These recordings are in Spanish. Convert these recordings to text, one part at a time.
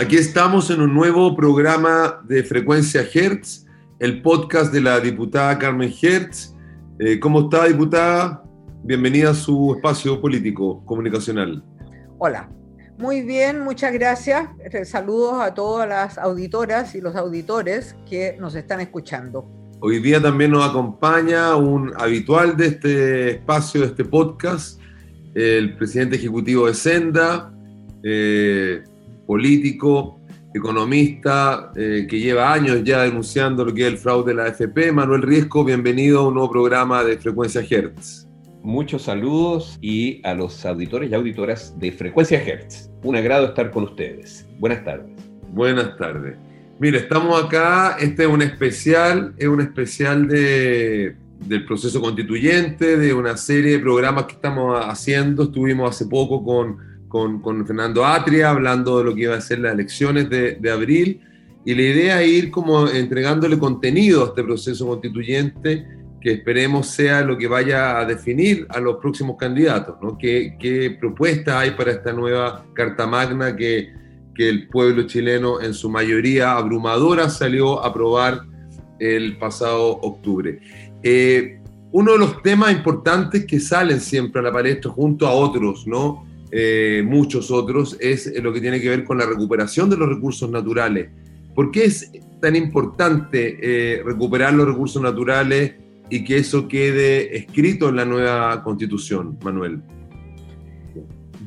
Aquí estamos en un nuevo programa de Frecuencia Hertz, el podcast de la diputada Carmen Hertz. Eh, ¿Cómo está, diputada? Bienvenida a su espacio político comunicacional. Hola, muy bien, muchas gracias. Saludos a todas las auditoras y los auditores que nos están escuchando. Hoy día también nos acompaña un habitual de este espacio, de este podcast, el presidente ejecutivo de Senda, eh, político, economista, eh, que lleva años ya denunciando lo que es el fraude de la AFP. Manuel Riesco, bienvenido a un nuevo programa de Frecuencia Hertz. Muchos saludos y a los auditores y auditoras de Frecuencia Hertz. Un agrado estar con ustedes. Buenas tardes. Buenas tardes. Mire, estamos acá, este es un especial, es un especial de, del proceso constituyente, de una serie de programas que estamos haciendo. Estuvimos hace poco con con, con, Fernando Atria, hablando de lo que iban a ser las elecciones de, de, abril, y la idea es ir como entregándole contenido a este proceso constituyente que esperemos sea lo que vaya a definir a los próximos candidatos, ¿no? ¿Qué, qué propuestas hay para esta nueva Carta Magna que, que el pueblo chileno en su mayoría abrumadora salió a aprobar el pasado octubre? Eh, uno de los temas importantes que salen siempre a la palestra junto a otros, ¿no? Eh, muchos otros, es lo que tiene que ver con la recuperación de los recursos naturales. ¿Por qué es tan importante eh, recuperar los recursos naturales y que eso quede escrito en la nueva constitución, Manuel?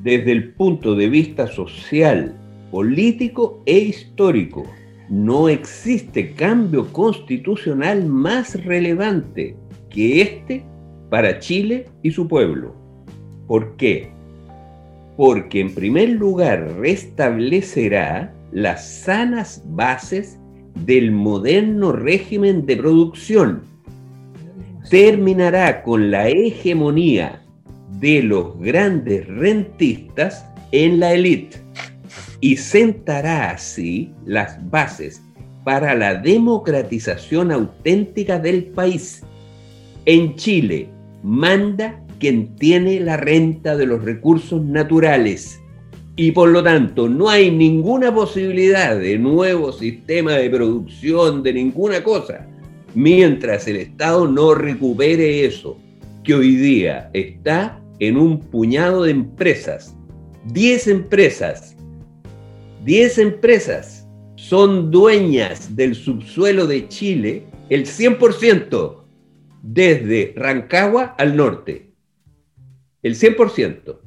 Desde el punto de vista social, político e histórico, no existe cambio constitucional más relevante que este para Chile y su pueblo. ¿Por qué? Porque en primer lugar restablecerá las sanas bases del moderno régimen de producción, terminará con la hegemonía de los grandes rentistas en la élite y sentará así las bases para la democratización auténtica del país. En Chile manda quien tiene la renta de los recursos naturales. Y por lo tanto, no hay ninguna posibilidad de nuevo sistema de producción, de ninguna cosa, mientras el Estado no recupere eso, que hoy día está en un puñado de empresas. 10 empresas, 10 empresas son dueñas del subsuelo de Chile, el 100%, desde Rancagua al norte el 100%.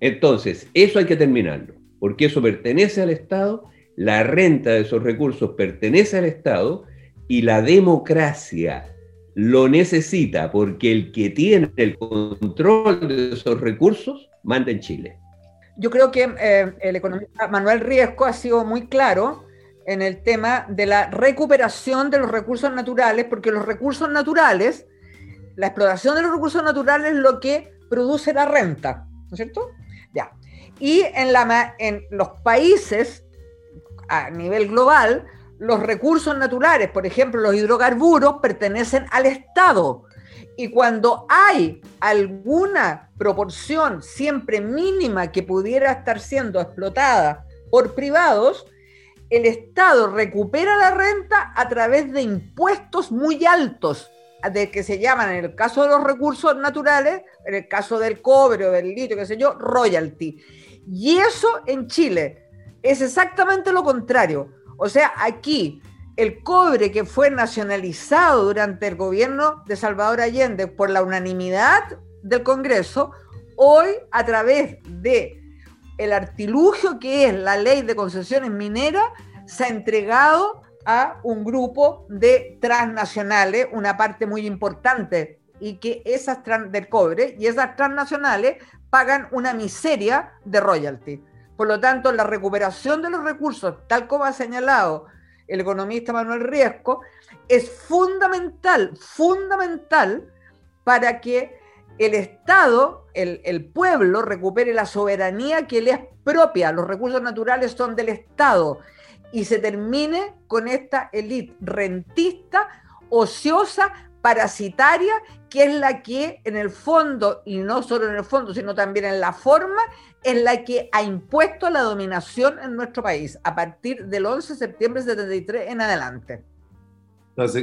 Entonces, eso hay que terminarlo, porque eso pertenece al Estado, la renta de esos recursos pertenece al Estado y la democracia lo necesita porque el que tiene el control de esos recursos manda en Chile. Yo creo que eh, el economista Manuel Riesco ha sido muy claro en el tema de la recuperación de los recursos naturales, porque los recursos naturales, la explotación de los recursos naturales es lo que produce la renta, ¿no es cierto? Ya. Y en, en los países a nivel global, los recursos naturales, por ejemplo, los hidrocarburos, pertenecen al Estado. Y cuando hay alguna proporción siempre mínima que pudiera estar siendo explotada por privados, el Estado recupera la renta a través de impuestos muy altos de que se llaman, en el caso de los recursos naturales, en el caso del cobre o del litio, qué sé yo, royalty. Y eso en Chile es exactamente lo contrario. O sea, aquí el cobre que fue nacionalizado durante el gobierno de Salvador Allende por la unanimidad del Congreso, hoy a través de el artilugio que es la ley de concesiones mineras, se ha entregado a un grupo de transnacionales, una parte muy importante, y que esas del cobre y esas transnacionales pagan una miseria de royalty. Por lo tanto, la recuperación de los recursos, tal como ha señalado el economista Manuel Riesco, es fundamental, fundamental para que el Estado, el, el, pueblo, recupere la soberanía que le es propia. Los recursos naturales son del Estado y se termine con esta élite rentista, ociosa, parasitaria, que es la que en el fondo, y no solo en el fondo, sino también en la forma, es la que ha impuesto la dominación en nuestro país a partir del 11 de septiembre de 73 en adelante.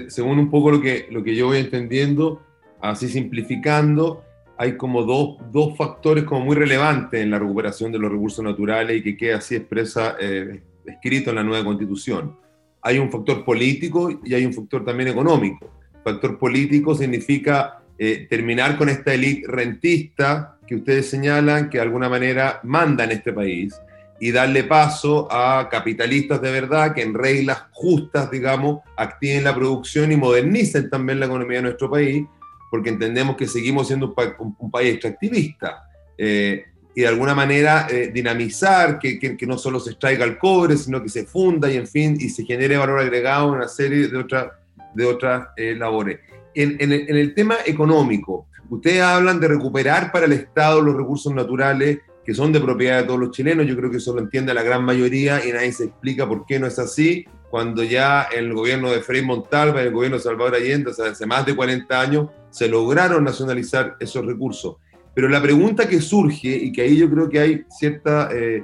según un poco lo que, lo que yo voy entendiendo, así simplificando, hay como dos, dos, factores como muy relevantes en la recuperación de los recursos naturales y que queda así expresa, eh, escrito en la nueva constitución. Hay un factor político y hay un factor también económico. factor político significa eh, terminar con esta élite rentista que ustedes señalan que de alguna manera manda en este país y darle paso a capitalistas de verdad que en reglas justas, digamos, activen la producción y modernicen también la economía de nuestro país porque entendemos que seguimos siendo un, país extractivista. Eh, y de alguna manera eh, dinamizar, que, que, no solo se extraiga el cobre, sino que se funda y en fin, y se genere valor agregado en una serie de, otras de otras eh, labores. En, en, el, en, el, tema económico, ustedes hablan de recuperar para el Estado los recursos naturales que son de propiedad de todos los chilenos, yo creo que eso lo entiende la gran mayoría y nadie se explica por qué no es así, cuando ya el gobierno de Frei Montalva y el gobierno de Salvador Allende, o sea, hace más de 40 años, se lograron nacionalizar esos recursos. Pero la pregunta que surge, y que ahí yo creo que hay cierta, eh,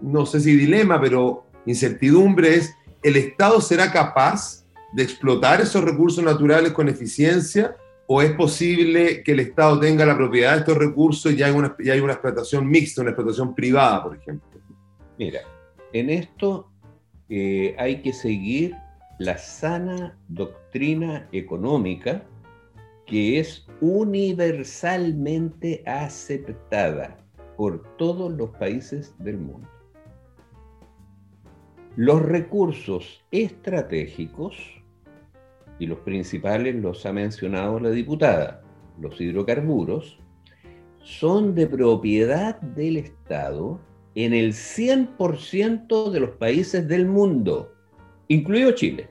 no sé si dilema, pero incertidumbre, es, ¿el Estado será capaz de explotar esos recursos naturales con eficiencia? ¿O es posible que el Estado tenga la propiedad de estos recursos y ya hay una, explotación mixta, una explotación privada, por ejemplo? Mira, en esto eh, hay que seguir la sana doctrina económica que es universalmente aceptada por todos los países del mundo. Los recursos estratégicos, y los principales los ha mencionado la diputada, los hidrocarburos, son de propiedad del Estado en el 100% de los países del mundo, incluido Chile.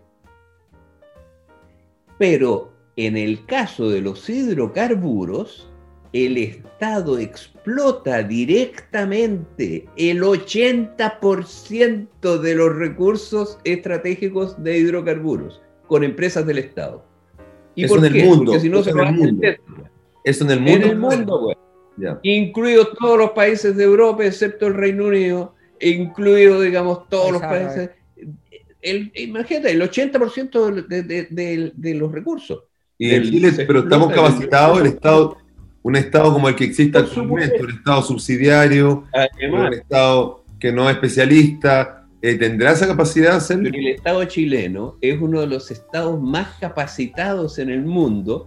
Pero en el caso de los hidrocarburos, el Estado explota directamente el 80% de los recursos estratégicos de hidrocarburos con empresas del Estado. ¿Y Eso por en qué? El mundo. Porque si no se va a Eso en el mundo. En el mundo, güey. Incluidos todos los países de Europa, excepto el Reino Unido, incluidos, digamos, todos los países. El, imagínate, el 80% de, de los recursos. Y en Chile, pero estamos capacitados, el Estado, un Estado como el que existe actualmente, un Estado subsidiario, un Estado que no es especialista, eh, ¿tendrá esa capacidad de hacerlo? el Estado chileno es uno de los estados más capacitados en el mundo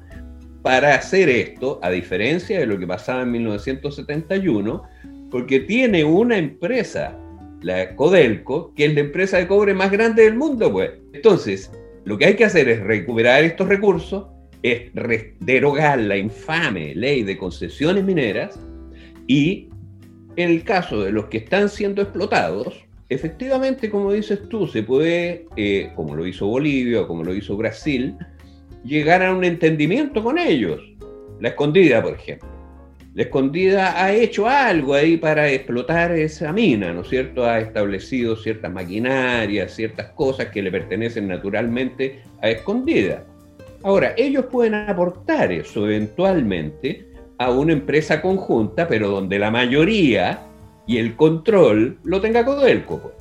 para hacer esto, a diferencia de lo que pasaba en 1971, porque tiene una empresa, la Codelco, que es la empresa de cobre más grande del mundo, pues. Entonces, lo que hay que hacer es recuperar estos recursos, es derogar la infame ley de concesiones mineras y en el caso de los que están siendo explotados, efectivamente, como dices tú, se puede, eh, como lo hizo Bolivia como lo hizo Brasil, llegar a un entendimiento con ellos. La escondida, por ejemplo. La escondida ha hecho algo ahí para explotar esa mina, ¿no es cierto? Ha establecido ciertas maquinarias, ciertas cosas que le pertenecen naturalmente a escondida. Ahora, ellos pueden aportar eso eventualmente a una empresa conjunta, pero donde la mayoría y el control lo tenga Codelco, pues,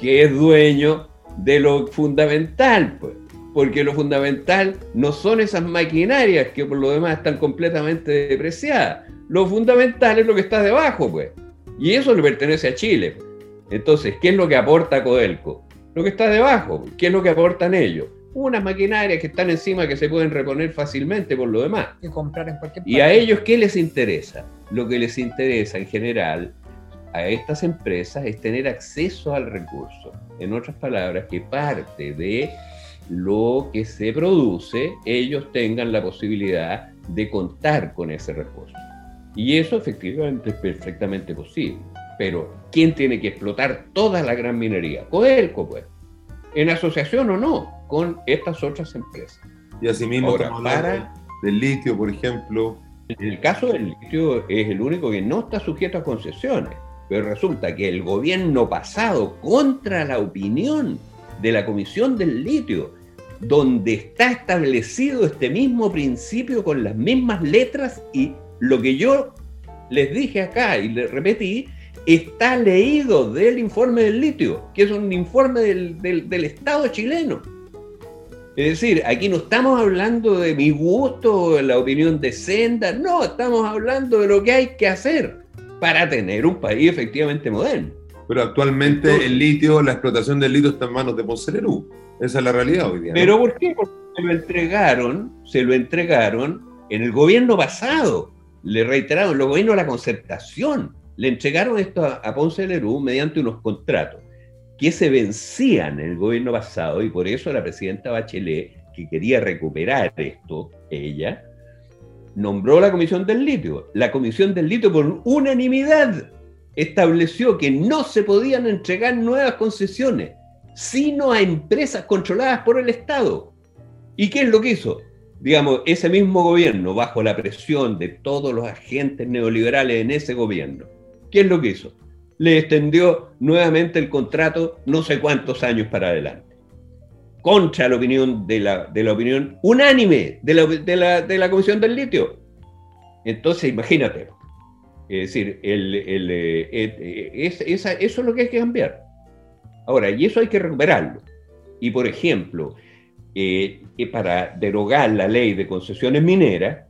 que es dueño de lo fundamental, pues, porque lo fundamental no son esas maquinarias que por lo demás están completamente depreciadas. Lo fundamental es lo que está debajo, pues. Y eso le pertenece a Chile. Pues. Entonces, ¿qué es lo que aporta Codelco? Lo que está debajo. ¿Qué es lo que aportan ellos? Unas maquinarias que están encima que se pueden reponer fácilmente por lo demás. Y comprar en cualquier Y a ellos, ¿qué les interesa? Lo que les interesa en general a estas empresas es tener acceso al recurso. En otras palabras, que parte de lo que se produce, ellos tengan la posibilidad de contar con ese recurso. Y eso efectivamente es perfectamente posible. Pero, ¿quién tiene que explotar toda la gran minería? Codelco, pues. en asociación o no con estas otras empresas. Y asimismo, Ahora, estamos hablando para- del litio, por ejemplo. En el caso del litio es el único que no está sujeto a concesiones, pero resulta que el gobierno pasado, contra la opinión de la Comisión del Litio, donde está establecido este mismo principio con las mismas letras y lo que yo les dije acá y les repetí, está leído del informe del litio, que es un informe del, del- del Estado chileno. Es decir, aquí no estamos hablando de mi gusto, la opinión de Senda, no, estamos hablando de lo que hay que hacer para tener un país efectivamente moderno. Pero actualmente Entonces- el litio, la explotación del litio está en manos de Ponce Lerú. Esa es la realidad hoy día. ¿no? ¿Pero por qué? Porque se lo entregaron, se lo entregaron en el gobierno pasado. Le reiteraron, los gobiernos de la concertación. Le entregaron esto a, a Ponce de Lerú mediante unos contratos que se vencían en el gobierno pasado y por eso la presidenta Bachelet, que quería recuperar esto, ella, nombró la Comisión del Litio. La Comisión del Litio por unanimidad estableció que no se podían entregar nuevas concesiones, sino a empresas controladas por el Estado. ¿Y qué es lo que hizo? Digamos, ese mismo gobierno, bajo la presión de todos los agentes neoliberales en ese gobierno, ¿qué es lo que hizo? Le extendió nuevamente el contrato no sé cuántos años para adelante. Contra la opinión de la, de la opinión unánime de la, de, la, de la Comisión del Litio. Entonces, imagínate. Es decir, el, el, eh, eh, esa- eso es lo que hay que cambiar. Ahora, y eso hay que recuperarlo. Y por ejemplo, eh, eh, para derogar la ley de concesiones mineras,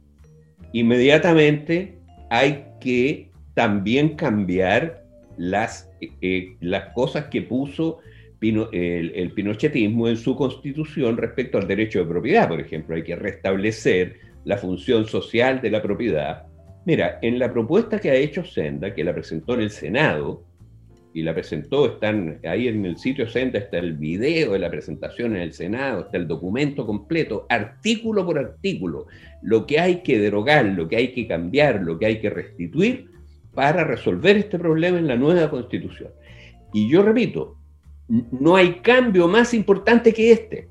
inmediatamente hay que también cambiar las, eh, las cosas que puso el, el pinochetismo en su constitución respecto al derecho de propiedad. Por ejemplo, hay que restablecer la función social de la propiedad. Mira, en la propuesta que ha hecho Senda, que la presentó en el Senado, y la presentó, están ahí en el sitio Senda, está el video de la presentación en el Senado, está el documento completo, artículo por artículo, lo que hay que derogar, lo que hay que cambiar, lo que hay que restituir para resolver este problema en la nueva constitución. Y yo repito, no hay cambio más importante que este.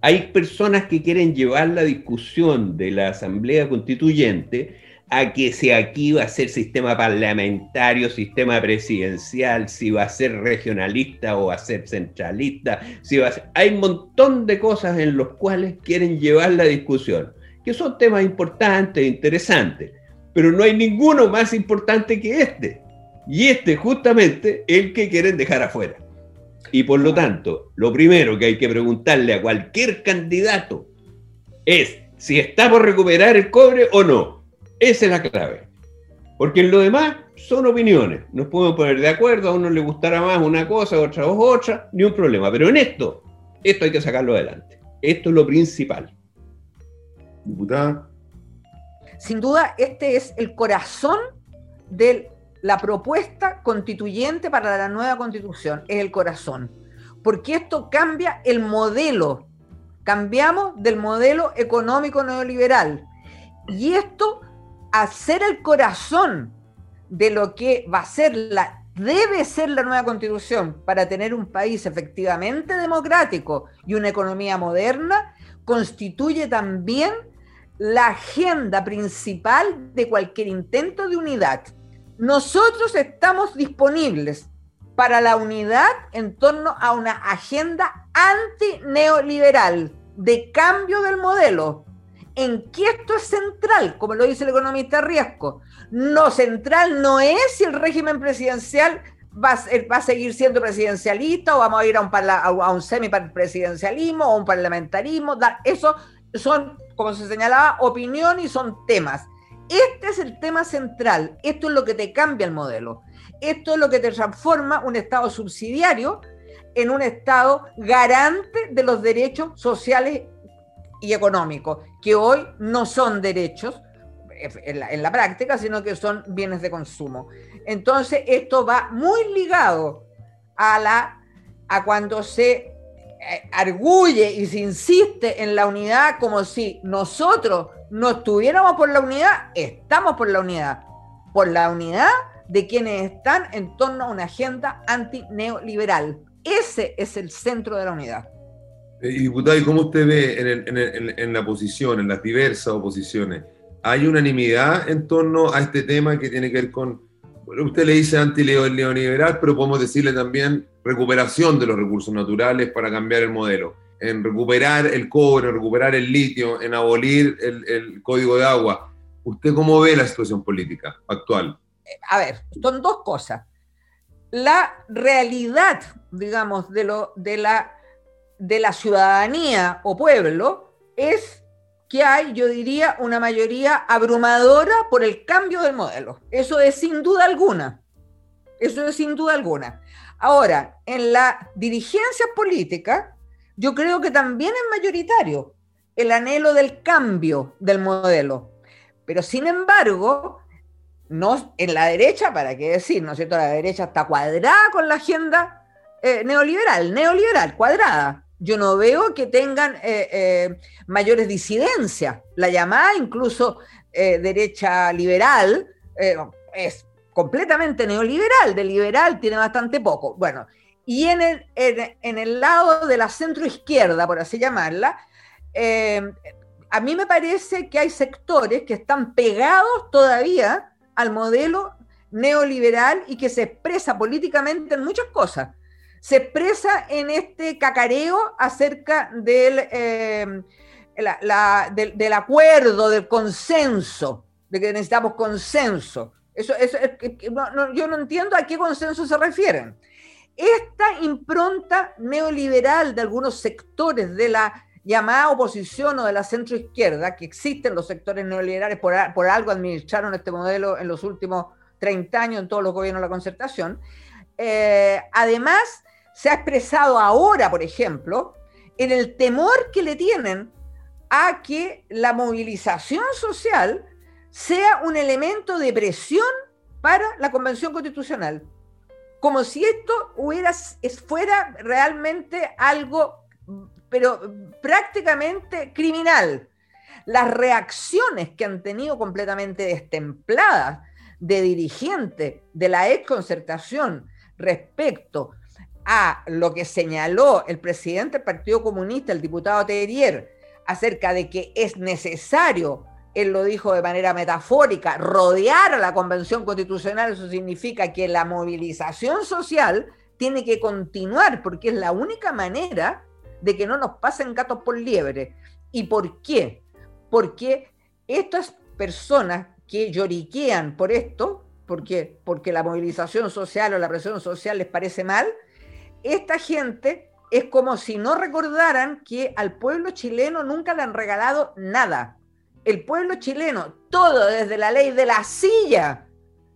Hay personas que quieren llevar la discusión de la Asamblea Constituyente a que si aquí va a ser sistema parlamentario, sistema presidencial, si va a ser regionalista o va a ser centralista. Hay un montón de cosas en los cuales quieren llevar la discusión, que son temas importantes, interesantes, pero no hay ninguno más importante que este. Y este justamente el que quieren dejar afuera. Y por lo tanto, lo primero que hay que preguntarle a cualquier candidato es si está por recuperar el cobre o no. Esa es la clave. Porque en lo demás son opiniones. Nos podemos poner de acuerdo, a uno le gustará más una cosa, otra otra, ni un problema. Pero en esto, esto hay que sacarlo adelante. Esto es lo principal. Diputada, Sin duda, este es el corazón de la propuesta constituyente para la nueva constitución, es el corazón. Porque esto cambia el modelo. Cambiamos del modelo económico neoliberal. Y esto, a ser el corazón de lo que va a ser la, debe ser la nueva constitución para tener un país efectivamente democrático y una economía moderna, constituye también la agenda principal de cualquier intento de unidad. Nosotros estamos disponibles para la unidad en torno a una agenda antineoliberal de cambio del modelo, en que esto es central, como lo dice el economista Riesco. No central no es si el régimen presidencial va a, va a seguir siendo presidencialista o vamos a ir a un, parla- a semipresidencialismo o un parlamentarismo. Eso son, como se señalaba, opinión y son temas. Este es el tema central. Esto es lo que te cambia el modelo. Esto es lo que te transforma un Estado subsidiario en un Estado garante de los derechos sociales y económicos, que hoy no son derechos en la, práctica, sino que son bienes de consumo. Entonces, esto va muy ligado a, la, a cuando se arguye y se insiste en la unidad como si nosotros no estuviéramos por la unidad, estamos por la unidad, por la unidad de quienes están en torno a una agenda antineoliberal, Ese es el centro de la unidad. Eh, diputado, ¿y cómo usted ve en, la oposición, en las diversas oposiciones? ¿Hay unanimidad en torno a este tema que tiene que ver con, usted le dice anti-neoliberal, pero podemos decirle también recuperación de los recursos naturales para cambiar el modelo, en recuperar el cobre, en recuperar el litio, en abolir el, código de agua? ¿Usted cómo ve la situación política actual? A ver, son dos cosas. La realidad, digamos, de, lo, de la de la ciudadanía o pueblo es que hay, yo diría, una mayoría abrumadora por el cambio del modelo. Eso es sin duda alguna. Eso es sin duda alguna. Ahora, en la dirigencia política, yo creo que también es mayoritario el anhelo del cambio del modelo. Pero sin embargo, no, en la derecha, ¿para qué decir? ¿No es cierto? La derecha está cuadrada con la agenda eh, neoliberal, neoliberal, cuadrada yo no veo que tengan eh, eh, mayores disidencias. La llamada incluso eh, derecha liberal es completamente neoliberal, de liberal tiene bastante poco. Bueno, y en el, en, el lado de la centro izquierda, por así llamarla, a mí me parece que hay sectores que están pegados todavía al modelo neoliberal y que se expresa políticamente en muchas cosas se expresa en este cacareo acerca del, eh, del, acuerdo, del consenso, de que necesitamos consenso. Eso, yo no entiendo a qué consenso se refieren. Esta impronta neoliberal de algunos sectores de la llamada oposición o de la centroizquierda, que existen los sectores neoliberales, por, por algo administraron este modelo en los últimos 30 años en todos los gobiernos de la concertación, eh, además se ha expresado ahora, por ejemplo, en el temor que le tienen a que la movilización social sea un elemento de presión para la Convención Constitucional. Como si esto fuera realmente algo, pero prácticamente criminal. Las reacciones que han tenido completamente destempladas de dirigentes de la ex concertación respecto a lo que señaló el presidente del Partido Comunista, el diputado Terrier, acerca de que es necesario, él lo dijo de manera metafórica, rodear a la Convención Constitucional, eso significa que la movilización social tiene que continuar, porque es la única manera de que no nos pasen gatos por liebre. ¿Y por qué? Porque estas personas que lloriquean por esto, porque, porque la movilización social o la presión social les parece mal, esta gente es como si no recordaran que al pueblo chileno nunca le han regalado nada. El pueblo chileno, todo desde la ley de la silla,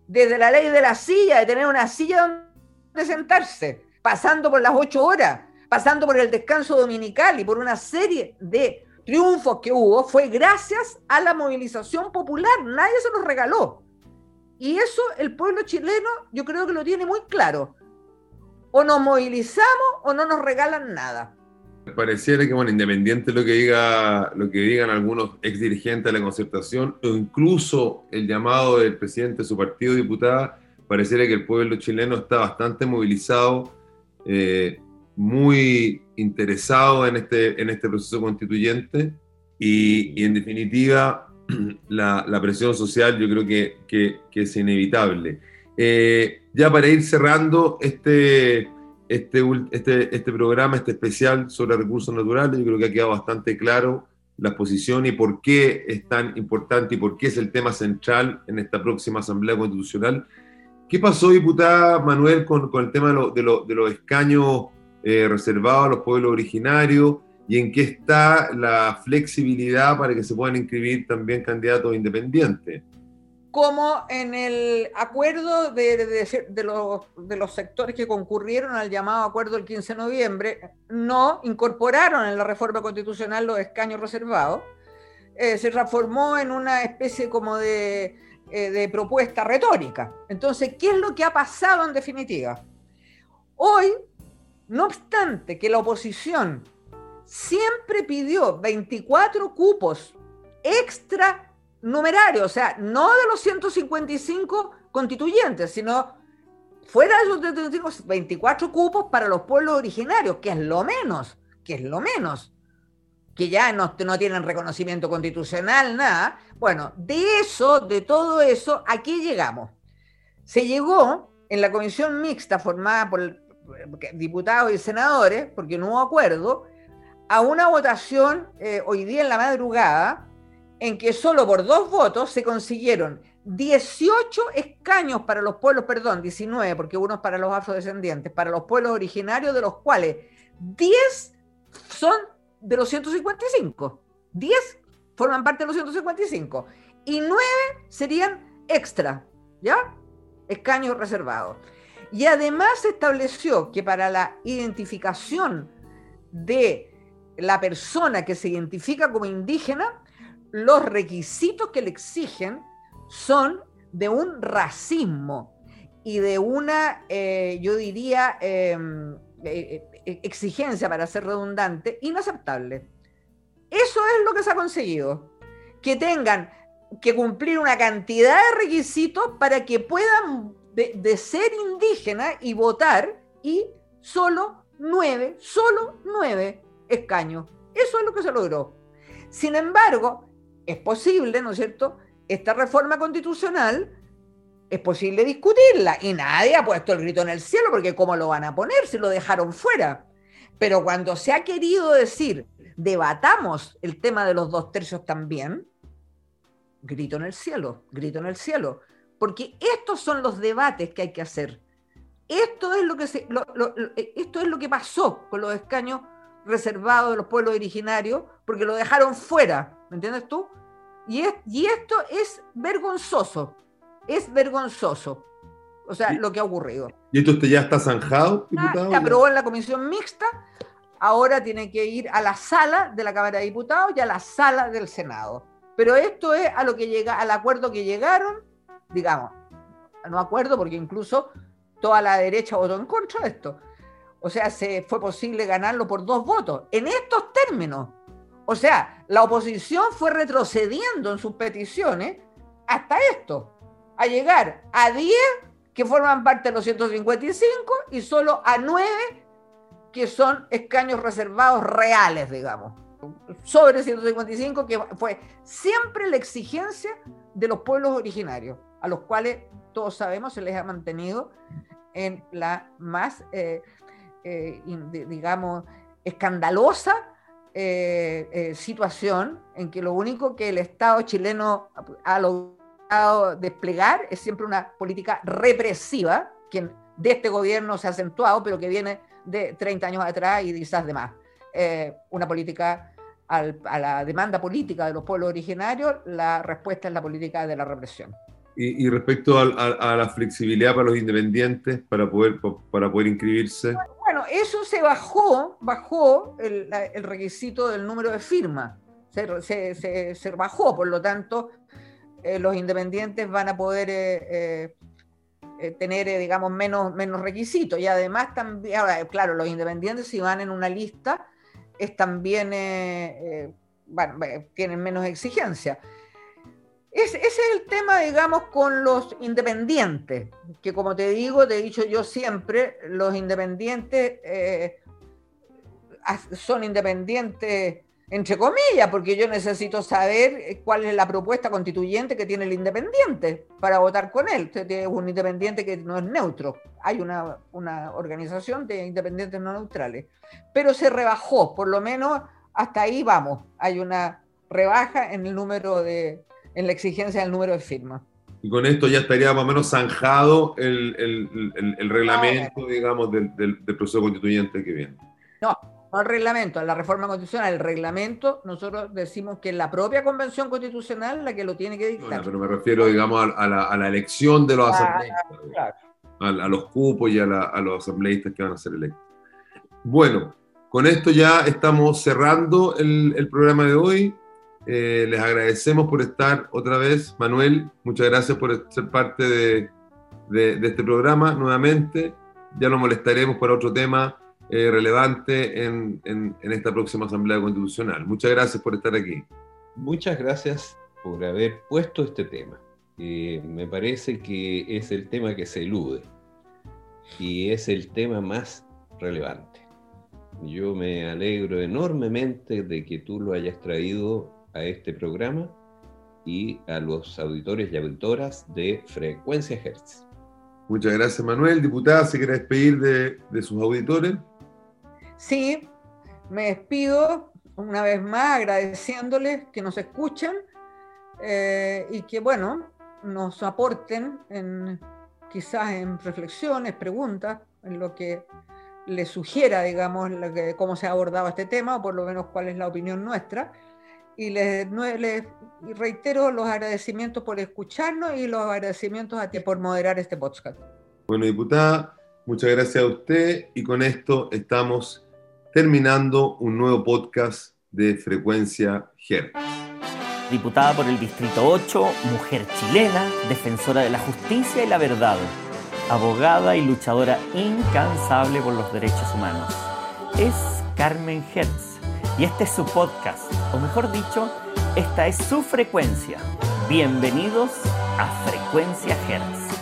desde la ley de la silla, de tener una silla donde sentarse, pasando por las ocho horas, pasando por el descanso dominical y por una serie de triunfos que hubo, fue gracias a la movilización popular. Nadie se los regaló. Y eso el pueblo chileno yo creo que lo tiene muy claro o nos movilizamos o no nos regalan nada. Pareciera que, bueno, independiente de lo que, diga, lo que digan algunos ex dirigentes de la concertación, o incluso el llamado del presidente de su partido diputada, pareciera que el pueblo chileno está bastante movilizado, eh, muy interesado en este, en este proceso constituyente y, en definitiva la, presión social yo creo que, que es inevitable. Eh, ya para ir cerrando este, este, este, este programa, este especial sobre recursos naturales, yo creo que ha quedado bastante claro la posición y por qué es tan importante y por qué es el tema central en esta próxima Asamblea Constitucional. ¿Qué pasó, diputada Manuel, con, con el tema de, de, los escaños eh, reservados a los pueblos originarios y en qué está la flexibilidad para que se puedan inscribir también candidatos independientes? Como en el acuerdo de, los, sectores que concurrieron al llamado acuerdo del 15 de noviembre, no incorporaron en la reforma constitucional los escaños reservados, eh, se transformó en una especie como eh, de propuesta retórica. Entonces, ¿qué es lo que ha pasado en definitiva? Hoy, no obstante que la oposición siempre pidió 24 cupos extra numerario, o sea, no de los 155 constituyentes, sino fuera de esos 35, 24 cupos para los pueblos originarios, que es lo menos, que es lo menos, que ya no, no tienen reconocimiento constitucional, nada. Bueno, de eso, de todo eso, aquí llegamos. Se llegó en la comisión mixta formada por diputados y senadores, porque no hubo acuerdo, a una votación eh, hoy día en la madrugada, en que solo por dos votos se consiguieron 18 escaños para los pueblos, perdón, 19, porque uno es para los afrodescendientes, para los pueblos originarios, de los cuales 10 son de los 155. 10 forman parte de los 155. Y 9 serían extra, ¿ya? Escaños reservados. Y además se estableció que para la identificación de la persona que se identifica como indígena, los requisitos que le exigen son de un racismo y de una, eh, yo diría, em, eh, eh, exigencia, para ser redundante, inaceptable. Eso es lo que se ha conseguido. Que tengan que cumplir una cantidad de requisitos para que puedan de, ser indígena y votar y solo nueve, solo nueve escaños. Eso es lo que se logró. Sin embargo, es posible, ¿no es cierto? Esta reforma constitucional es posible discutirla y nadie ha puesto el grito en el cielo porque ¿cómo lo van a poner si lo dejaron fuera? Pero cuando se ha querido decir, debatamos el tema de los dos tercios también, grito en el cielo, grito en el cielo porque estos son los debates que hay que hacer. Esto es lo que, se, esto es lo que pasó con los escaños reservados de los pueblos originarios, porque lo dejaron fuera, ¿me entiendes tú? Y, es, y esto es vergonzoso, es vergonzoso. O sea, lo que ha ocurrido. ¿Y esto ya está zanjado, diputado? Se aprobó en la comisión mixta, ahora tiene que ir a la sala de la Cámara de Diputados y a la sala del Senado. Pero esto es a lo que llega, al acuerdo que llegaron digamos, no acuerdo porque incluso toda la derecha votó en contra de esto. O sea, se fue posible ganarlo por dos votos. En estos términos. O sea, la oposición fue retrocediendo en sus peticiones hasta esto, a llegar a 10 que forman parte de los 155 y solo a 9 que son escaños reservados reales, digamos. Sobre 155, que fue siempre la exigencia de los pueblos originarios a los cuales todos sabemos se les ha mantenido en la más, eh, eh, digamos, escandalosa eh, situación en que lo único que el Estado chileno ha logrado desplegar es siempre una política represiva, que de este gobierno se ha acentuado, pero que viene de 30 años atrás y quizás de más. una política a la demanda política de los pueblos originarios, la respuesta es la política de la represión. Y, respecto a, la flexibilidad para los independientes para poder, para poder inscribirse. Bueno, eso se bajó, bajó el, requisito del número de firmas. Se, se, bajó, por lo tanto, eh, los independientes van a poder eh, eh, tener, digamos, menos, menos requisitos. Y además también, ahora, claro, los independientes si van en una lista, es también, bueno, tienen menos exigencia ese es el tema, digamos, con los independientes, que como te digo, te he dicho yo siempre, los independientes eh, son independientes entre comillas, porque yo necesito saber cuál es la propuesta constituyente que tiene el independiente para votar con él. Es un independiente que no es neutro. Hay una, una organización de independientes no neutrales. Pero se rebajó, por lo menos hasta ahí vamos. Hay una rebaja en el número de, en la exigencia del número de firmas. Y con esto ya estaría más o menos zanjado el, el, el, reglamento, digamos, del, del, proceso constituyente que viene. No, no el reglamento, la reforma constitucional, el reglamento, nosotros decimos que es la propia convención constitucional la que lo tiene que dictar. pero me refiero, digamos, a, la, a la, elección de los asambleístas, a, los cupos y a, a los asambleístas que van a ser electos. Bueno, con esto ya estamos cerrando el, el programa de hoy. Eh, les agradecemos por estar otra vez. Manuel, muchas gracias por ser parte de, este programa nuevamente. Ya nos molestaremos para otro tema eh, relevante en, esta próxima Asamblea Constitucional. Muchas gracias por estar aquí. Muchas gracias por haber puesto este tema. me parece que es el tema que se elude. y es el tema más relevante. Yo me alegro enormemente de que tú lo hayas traído a este programa y a los auditores y auditoras de Frecuencia Hertz. Muchas gracias, Manuel. Diputada, ¿se quiere despedir de, sus auditores? Sí, me despido una vez más agradeciéndoles que nos escuchen eh, y que, bueno, nos aporten en, quizás en reflexiones, preguntas, en lo que les sugiera, digamos, cómo se ha abordado este tema, o por lo menos cuál es la opinión nuestra. Y les, les reitero los agradecimientos por escucharnos y los agradecimientos a ti por moderar este podcast. Bueno, diputada, muchas gracias a usted y con esto estamos terminando un nuevo podcast de Frecuencia GER. Diputada por el Distrito 8, mujer chilena, defensora de la justicia y la verdad, abogada y luchadora incansable por los derechos humanos. Es Carmen Hertz y este es su podcast, o mejor dicho, esta es su frecuencia. Bienvenidos a Frecuencia Hertz.